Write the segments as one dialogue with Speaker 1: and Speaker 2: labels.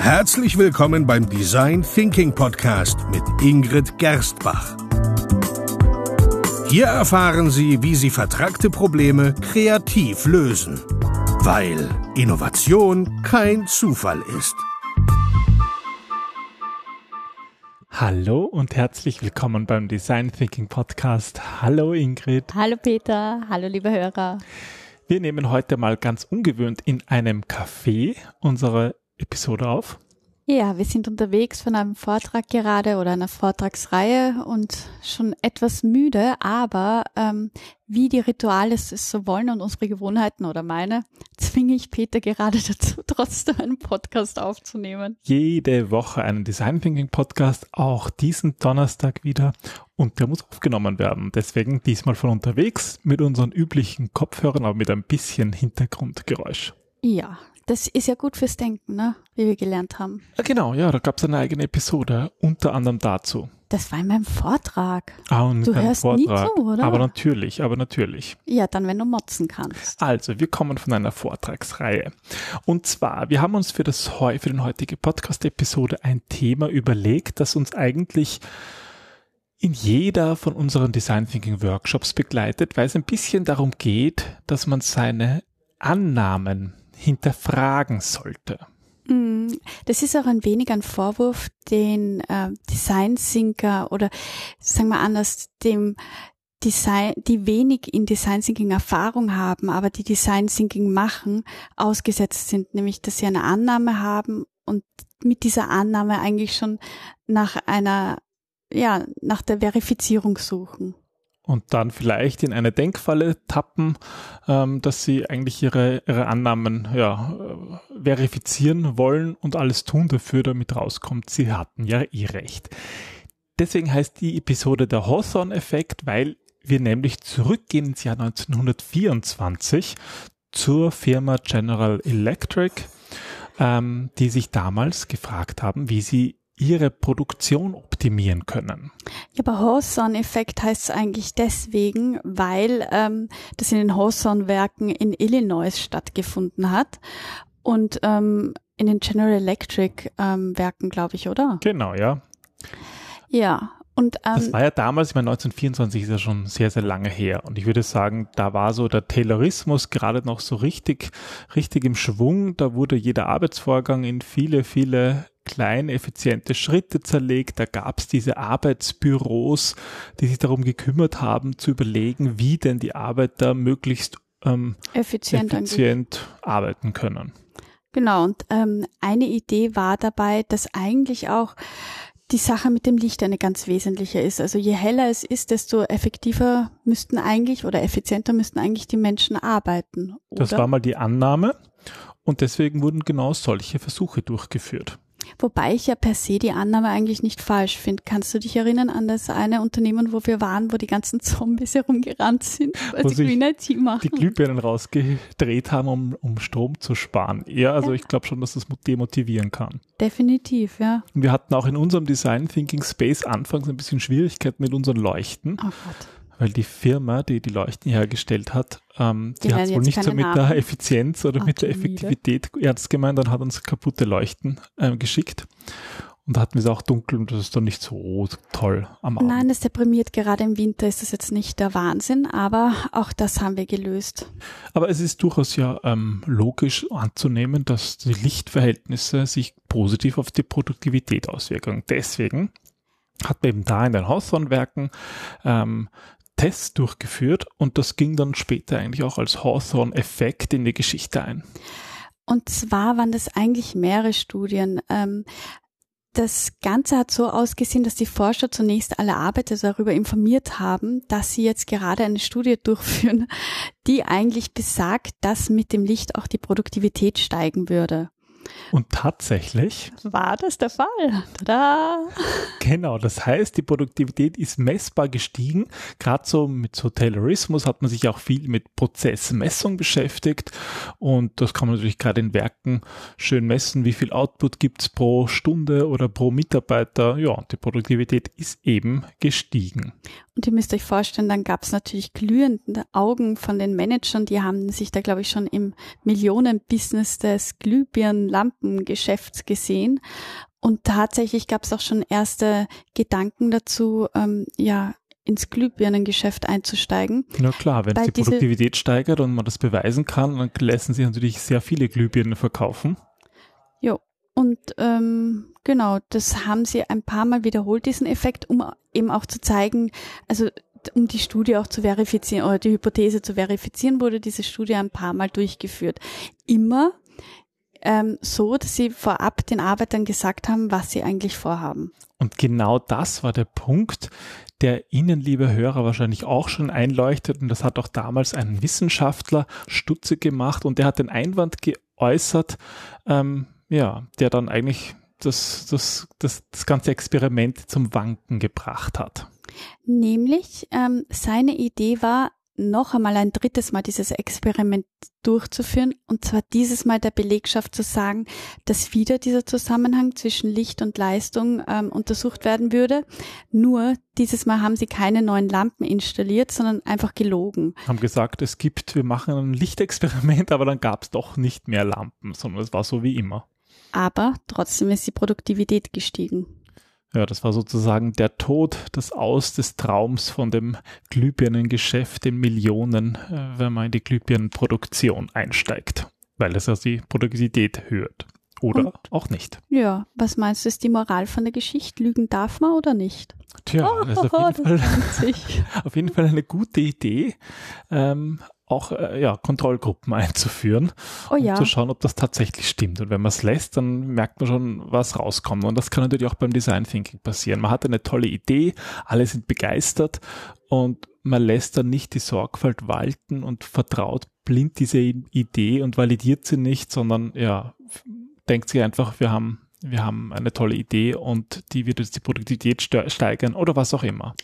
Speaker 1: Herzlich willkommen beim Design Thinking Podcast mit Ingrid Gerstbach. Hier erfahren Sie, wie Sie vertragte Probleme kreativ lösen, weil Innovation kein Zufall ist.
Speaker 2: Hallo und herzlich willkommen beim Design Thinking Podcast. Hallo Ingrid.
Speaker 3: Hallo Peter, hallo liebe Hörer.
Speaker 2: Wir nehmen heute mal ganz ungewöhnt in einem Café unsere Episode auf.
Speaker 3: Ja, wir sind unterwegs von einem Vortrag gerade oder einer Vortragsreihe und schon etwas müde, aber ähm, wie die Rituale es so wollen und unsere Gewohnheiten oder meine, zwinge ich Peter gerade dazu, trotzdem einen Podcast aufzunehmen.
Speaker 2: Jede Woche einen Design Thinking Podcast, auch diesen Donnerstag wieder und der muss aufgenommen werden. Deswegen diesmal von unterwegs mit unseren üblichen Kopfhörern, aber mit ein bisschen Hintergrundgeräusch.
Speaker 3: Ja, das ist ja gut fürs Denken, ne? wie wir gelernt haben.
Speaker 2: Genau, ja, da gab es eine eigene Episode, unter anderem dazu.
Speaker 3: Das war in meinem Vortrag.
Speaker 2: Ah, und
Speaker 3: du hörst
Speaker 2: Vortrag.
Speaker 3: nie zu, oder?
Speaker 2: Aber natürlich, aber natürlich.
Speaker 3: Ja, dann, wenn du motzen kannst.
Speaker 2: Also, wir kommen von einer Vortragsreihe. Und zwar, wir haben uns für, das, für den heutige Podcast-Episode ein Thema überlegt, das uns eigentlich in jeder von unseren Design Thinking Workshops begleitet, weil es ein bisschen darum geht, dass man seine Annahmen hinterfragen sollte.
Speaker 3: Mm, das ist auch ein wenig ein Vorwurf, den äh, Design Thinker oder sagen wir anders, dem Design, die wenig in Design Thinking Erfahrung haben, aber die Design Thinking machen, ausgesetzt sind, nämlich dass sie eine Annahme haben und mit dieser Annahme eigentlich schon nach einer, ja, nach der Verifizierung suchen
Speaker 2: und dann vielleicht in eine Denkfalle tappen, ähm, dass sie eigentlich ihre, ihre Annahmen ja, äh, verifizieren wollen und alles tun dafür, damit rauskommt, sie hatten ja eh recht. Deswegen heißt die Episode der Hawthorne-Effekt, weil wir nämlich zurückgehen ins Jahr 1924 zur Firma General Electric, ähm, die sich damals gefragt haben, wie sie ihre Produktion optimieren können.
Speaker 3: Ja, aber Hawthorne-Effekt heißt es eigentlich deswegen, weil ähm, das in den Hawthorne-Werken in Illinois stattgefunden hat und ähm, in den General Electric-Werken, ähm, glaube ich, oder?
Speaker 2: Genau, ja.
Speaker 3: Ja, und, ähm,
Speaker 2: das war ja damals, ich meine 1924 ist ja schon sehr, sehr lange her. Und ich würde sagen, da war so der Taylorismus gerade noch so richtig, richtig im Schwung. Da wurde jeder Arbeitsvorgang in viele, viele kleine, effiziente Schritte zerlegt. Da gab es diese Arbeitsbüros, die sich darum gekümmert haben, zu überlegen, wie denn die Arbeiter möglichst ähm, effizient, effizient arbeiten können.
Speaker 3: Genau, und ähm, eine Idee war dabei, dass eigentlich auch die Sache mit dem Licht eine ganz wesentliche ist. Also je heller es ist, desto effektiver müssten eigentlich oder effizienter müssten eigentlich die Menschen arbeiten.
Speaker 2: Oder? Das war mal die Annahme und deswegen wurden genau solche Versuche durchgeführt.
Speaker 3: Wobei ich ja per se die Annahme eigentlich nicht falsch finde. Kannst du dich erinnern an das eine Unternehmen, wo wir waren, wo die ganzen Zombies herumgerannt sind,
Speaker 2: weil sie Green IT machen? Die Glühbirnen rausgedreht haben, um, um Strom zu sparen. Ja, also ja. ich glaube schon, dass das demotivieren kann.
Speaker 3: Definitiv, ja.
Speaker 2: Und wir hatten auch in unserem Design Thinking Space anfangs ein bisschen Schwierigkeiten mit unseren Leuchten. Oh Gott weil die Firma, die die Leuchten hergestellt hat, ähm, die, die hat es wohl nicht so mit Namen. der Effizienz oder Ach, mit der Effektivität ernst gemeint und hat uns kaputte Leuchten ähm, geschickt. Und da hatten wir es auch dunkel und das ist dann nicht so toll am Abend.
Speaker 3: Nein, das deprimiert. Gerade im Winter ist das jetzt nicht der Wahnsinn, aber auch das haben wir gelöst.
Speaker 2: Aber es ist durchaus ja ähm, logisch anzunehmen, dass die Lichtverhältnisse sich positiv auf die Produktivität auswirken. Deswegen hat man eben da in den Hausfrauenwerken ähm, Tests durchgeführt und das ging dann später eigentlich auch als Hawthorne-Effekt in die Geschichte ein.
Speaker 3: Und zwar waren das eigentlich mehrere Studien. Ähm, das Ganze hat so ausgesehen, dass die Forscher zunächst alle Arbeiter darüber informiert haben, dass sie jetzt gerade eine Studie durchführen, die eigentlich besagt, dass mit dem Licht auch die Produktivität steigen würde.
Speaker 2: Und tatsächlich
Speaker 3: war das der Fall. Tada!
Speaker 2: Genau, das heißt, die Produktivität ist messbar gestiegen. Gerade so mit so Taylorismus hat man sich auch viel mit Prozessmessung beschäftigt. Und das kann man natürlich gerade in Werken schön messen, wie viel Output gibt es pro Stunde oder pro Mitarbeiter. Ja, die Produktivität ist eben gestiegen.
Speaker 3: Und ihr müsst euch vorstellen, dann gab es natürlich glühende Augen von den Managern, die haben sich da, glaube ich, schon im Millionenbusiness des Glühbirnenlampengeschäfts gesehen. Und tatsächlich gab es auch schon erste Gedanken dazu, ähm, ja, ins Glühbirnengeschäft einzusteigen.
Speaker 2: Na klar, wenn es die Produktivität steigert und man das beweisen kann, dann lassen sich natürlich sehr viele Glühbirnen verkaufen.
Speaker 3: Jo, und ähm, genau, das haben sie ein paar Mal wiederholt, diesen Effekt, um eben auch zu zeigen, also um die Studie auch zu verifizieren oder die Hypothese zu verifizieren, wurde diese Studie ein paar Mal durchgeführt. Immer ähm, so, dass sie vorab den Arbeitern gesagt haben, was sie eigentlich vorhaben.
Speaker 2: Und genau das war der Punkt, der Ihnen, liebe Hörer, wahrscheinlich auch schon einleuchtet. Und das hat auch damals ein Wissenschaftler Stutze gemacht und der hat den Einwand geäußert, ähm, ja, der dann eigentlich das, das, das, das ganze Experiment zum Wanken gebracht hat.
Speaker 3: Nämlich, ähm, seine Idee war, noch einmal ein drittes Mal dieses Experiment durchzuführen und zwar dieses Mal der Belegschaft zu sagen, dass wieder dieser Zusammenhang zwischen Licht und Leistung ähm, untersucht werden würde. Nur dieses Mal haben sie keine neuen Lampen installiert, sondern einfach gelogen.
Speaker 2: Haben gesagt, es gibt, wir machen ein Lichtexperiment, aber dann gab es doch nicht mehr Lampen, sondern es war so wie immer.
Speaker 3: Aber trotzdem ist die Produktivität gestiegen.
Speaker 2: Ja, das war sozusagen der Tod, das Aus des Traums von dem Glühbirnengeschäft in Millionen, äh, wenn man in die Glühbirnenproduktion einsteigt, weil es ja die Produktivität hört. Oder Und, auch nicht.
Speaker 3: Ja, was meinst du, ist die Moral von der Geschichte? Lügen darf man oder nicht?
Speaker 2: Tja, oh, das ist auf jeden, Fall, auf jeden Fall eine gute Idee. Ähm, auch äh, ja, Kontrollgruppen einzuführen,
Speaker 3: oh, ja.
Speaker 2: um zu schauen, ob das tatsächlich stimmt. Und wenn man es lässt, dann merkt man schon, was rauskommt. Und das kann natürlich auch beim Design Thinking passieren. Man hat eine tolle Idee, alle sind begeistert und man lässt dann nicht die Sorgfalt walten und vertraut blind diese Idee und validiert sie nicht, sondern ja, denkt sich einfach, wir haben, wir haben eine tolle Idee und die wird jetzt die Produktivität steigern oder was auch immer.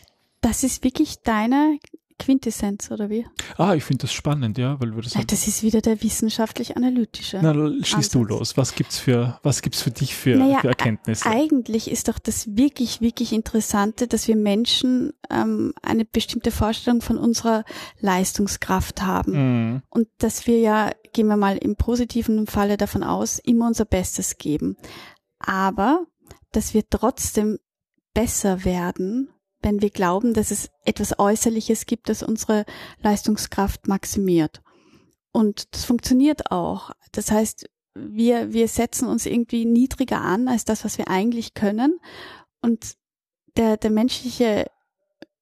Speaker 3: Das ist wirklich deine Quintessenz, oder wie?
Speaker 2: Ah, ich finde das spannend, ja, weil wir
Speaker 3: das. Ja, das ist wieder der wissenschaftlich-analytische.
Speaker 2: Na, schieß Ansatz. du los. Was gibt's für, was gibt's für dich für, naja, für Erkenntnisse?
Speaker 3: Eigentlich ist doch das wirklich, wirklich Interessante, dass wir Menschen ähm, eine bestimmte Vorstellung von unserer Leistungskraft haben. Mhm. Und dass wir ja, gehen wir mal im positiven Falle davon aus, immer unser Bestes geben. Aber, dass wir trotzdem besser werden, wenn wir glauben, dass es etwas Äußerliches gibt, das unsere Leistungskraft maximiert. Und das funktioniert auch. Das heißt, wir, wir setzen uns irgendwie niedriger an als das, was wir eigentlich können. Und der, der menschliche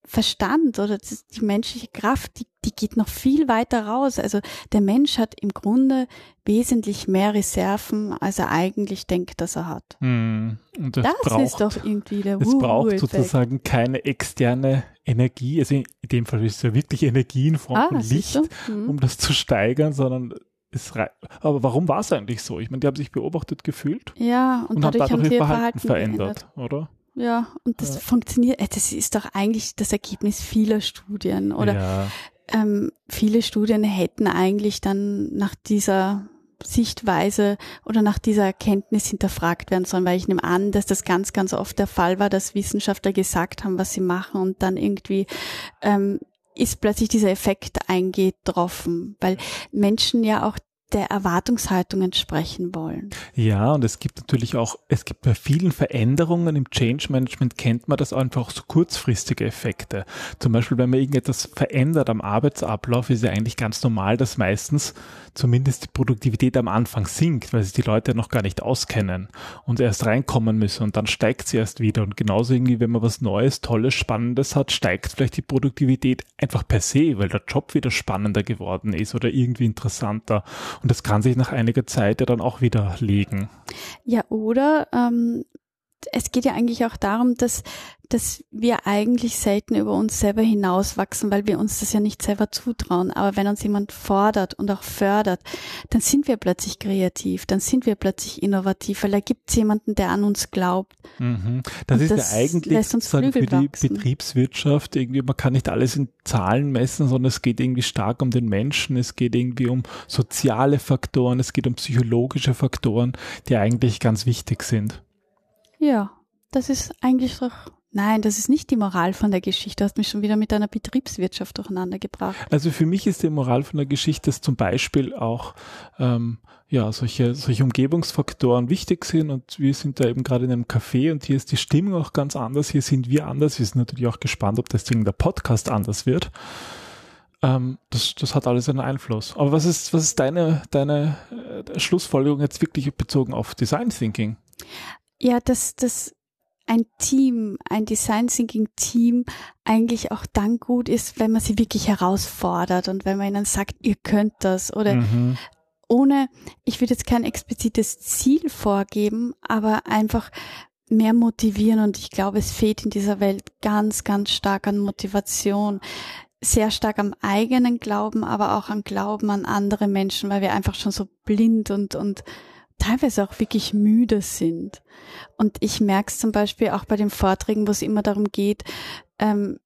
Speaker 3: Verstand oder die menschliche Kraft, die, die geht noch viel weiter raus. Also der Mensch hat im Grunde wesentlich mehr Reserven, als er eigentlich denkt, dass er hat.
Speaker 2: Mm, das, das
Speaker 3: braucht, ist doch irgendwie der
Speaker 2: Es braucht sozusagen keine externe Energie, also in dem Fall ist es ja wirklich Energie in Form ah, von Licht, mhm. um das zu steigern, sondern es aber warum war es eigentlich so? Ich meine, die haben sich beobachtet gefühlt
Speaker 3: ja, und, und dadurch haben, dadurch haben ihr Verhalten, Verhalten
Speaker 2: verändert, verändert, oder?
Speaker 3: Ja, und das ja. funktioniert, äh, das ist doch eigentlich das Ergebnis vieler Studien. Oder ja. ähm, viele Studien hätten eigentlich dann nach dieser Sichtweise oder nach dieser Erkenntnis hinterfragt werden sollen, weil ich nehme an, dass das ganz, ganz oft der Fall war, dass Wissenschaftler gesagt haben, was sie machen und dann irgendwie ähm, ist plötzlich dieser Effekt eingetroffen, weil Menschen ja auch der Erwartungshaltung entsprechen wollen.
Speaker 2: Ja, und es gibt natürlich auch, es gibt bei vielen Veränderungen im Change Management kennt man das einfach so kurzfristige Effekte. Zum Beispiel, wenn man irgendetwas verändert am Arbeitsablauf, ist ja eigentlich ganz normal, dass meistens zumindest die Produktivität am Anfang sinkt, weil sich die Leute noch gar nicht auskennen und erst reinkommen müssen und dann steigt sie erst wieder. Und genauso irgendwie, wenn man was Neues, Tolles, Spannendes hat, steigt vielleicht die Produktivität einfach per se, weil der Job wieder spannender geworden ist oder irgendwie interessanter. Und das kann sich nach einiger Zeit ja dann auch wieder legen.
Speaker 3: Ja, oder ähm, es geht ja eigentlich auch darum, dass, dass wir eigentlich selten über uns selber hinauswachsen, weil wir uns das ja nicht selber zutrauen. Aber wenn uns jemand fordert und auch fördert, dann sind wir plötzlich kreativ, dann sind wir plötzlich innovativ, weil da gibt es jemanden, der an uns glaubt.
Speaker 2: Mhm. Das und ist das ja eigentlich sozusagen für die wachsen. Betriebswirtschaft irgendwie, man kann nicht alles in Zahlen messen, sondern es geht irgendwie stark um den Menschen, es geht irgendwie um soziale Faktoren, es geht um psychologische Faktoren, die eigentlich ganz wichtig sind.
Speaker 3: Ja, das ist eigentlich doch Nein, das ist nicht die Moral von der Geschichte. Du hast mich schon wieder mit einer Betriebswirtschaft durcheinander gebracht.
Speaker 2: Also für mich ist die Moral von der Geschichte, dass zum Beispiel auch ähm, ja solche solche Umgebungsfaktoren wichtig sind und wir sind da eben gerade in einem Café und hier ist die Stimmung auch ganz anders. Hier sind wir anders. Wir sind natürlich auch gespannt, ob deswegen der Podcast anders wird. Ähm, das, das hat alles einen Einfluss. Aber was ist was ist deine deine äh, Schlussfolgerung jetzt wirklich bezogen auf Design Thinking?
Speaker 3: Ja, das das ein Team, ein Design Thinking Team eigentlich auch dann gut ist, wenn man sie wirklich herausfordert und wenn man ihnen sagt, ihr könnt das oder mhm. ohne, ich würde jetzt kein explizites Ziel vorgeben, aber einfach mehr motivieren und ich glaube, es fehlt in dieser Welt ganz, ganz stark an Motivation sehr stark am eigenen Glauben, aber auch an Glauben an andere Menschen, weil wir einfach schon so blind und, und teilweise auch wirklich müde sind. Und ich merke es zum Beispiel auch bei den Vorträgen, wo es immer darum geht, ähm,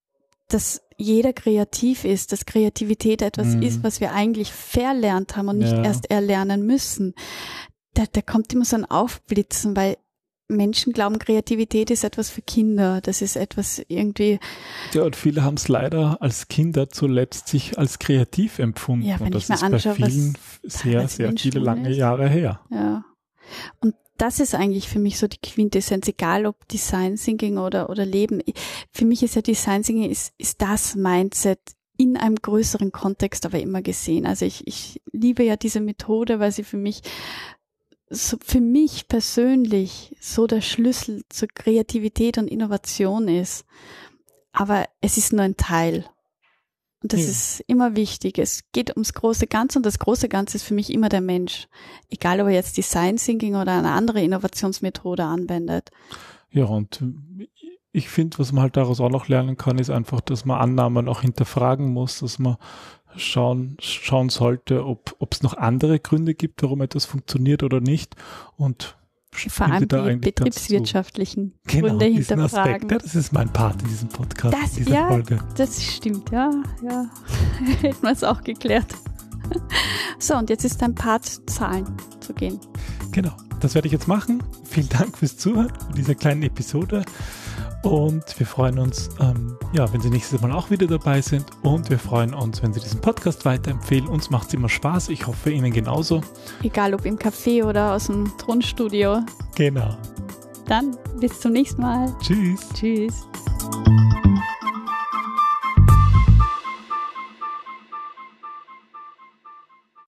Speaker 3: dass jeder kreativ ist, dass Kreativität etwas mhm. ist, was wir eigentlich verlernt haben und nicht ja. erst erlernen müssen. Da, da kommt immer so ein Aufblitzen, weil Menschen glauben, Kreativität ist etwas für Kinder. Das ist etwas irgendwie.
Speaker 2: Ja, und viele haben es leider als Kinder zuletzt sich als kreativ empfunden. Ja, wenn und das ich mir ist anschaue, bei vielen sehr, sehr viele lange ist. Jahre her.
Speaker 3: Ja. Und das ist eigentlich für mich so die Quintessenz, egal ob Design Thinking oder, oder Leben. Für mich ist ja Design Thinking ist, ist das Mindset in einem größeren Kontext aber immer gesehen. Also ich, ich liebe ja diese Methode, weil sie für mich so für mich persönlich so der Schlüssel zur Kreativität und Innovation ist. Aber es ist nur ein Teil. Und das ja. ist immer wichtig. Es geht ums große Ganze und das große Ganze ist für mich immer der Mensch. Egal, ob er jetzt Design Thinking oder eine andere Innovationsmethode anwendet.
Speaker 2: Ja, und ich finde, was man halt daraus auch noch lernen kann, ist einfach, dass man Annahmen auch hinterfragen muss, dass man schauen, schauen sollte, ob es noch andere Gründe gibt, warum etwas funktioniert oder nicht. Und
Speaker 3: vor allem die betriebswirtschaftlichen genau, Gründe hinterfragen. Aspekt,
Speaker 2: ja, das ist mein Part in diesem Podcast,
Speaker 3: das,
Speaker 2: in dieser
Speaker 3: ja,
Speaker 2: Folge.
Speaker 3: Das stimmt, ja, ja. Hätten wir es auch geklärt. So, und jetzt ist dein Part, Zahlen zu gehen.
Speaker 2: Genau, das werde ich jetzt machen. Vielen Dank fürs Zuhören in dieser kleinen Episode. Und wir freuen uns, ähm, ja, wenn Sie nächstes Mal auch wieder dabei sind. Und wir freuen uns, wenn Sie diesen Podcast weiterempfehlen. Uns macht es immer Spaß. Ich hoffe, Ihnen genauso.
Speaker 3: Egal ob im Café oder aus dem Tonstudio.
Speaker 2: Genau.
Speaker 3: Dann bis zum nächsten Mal.
Speaker 2: Tschüss.
Speaker 3: Tschüss.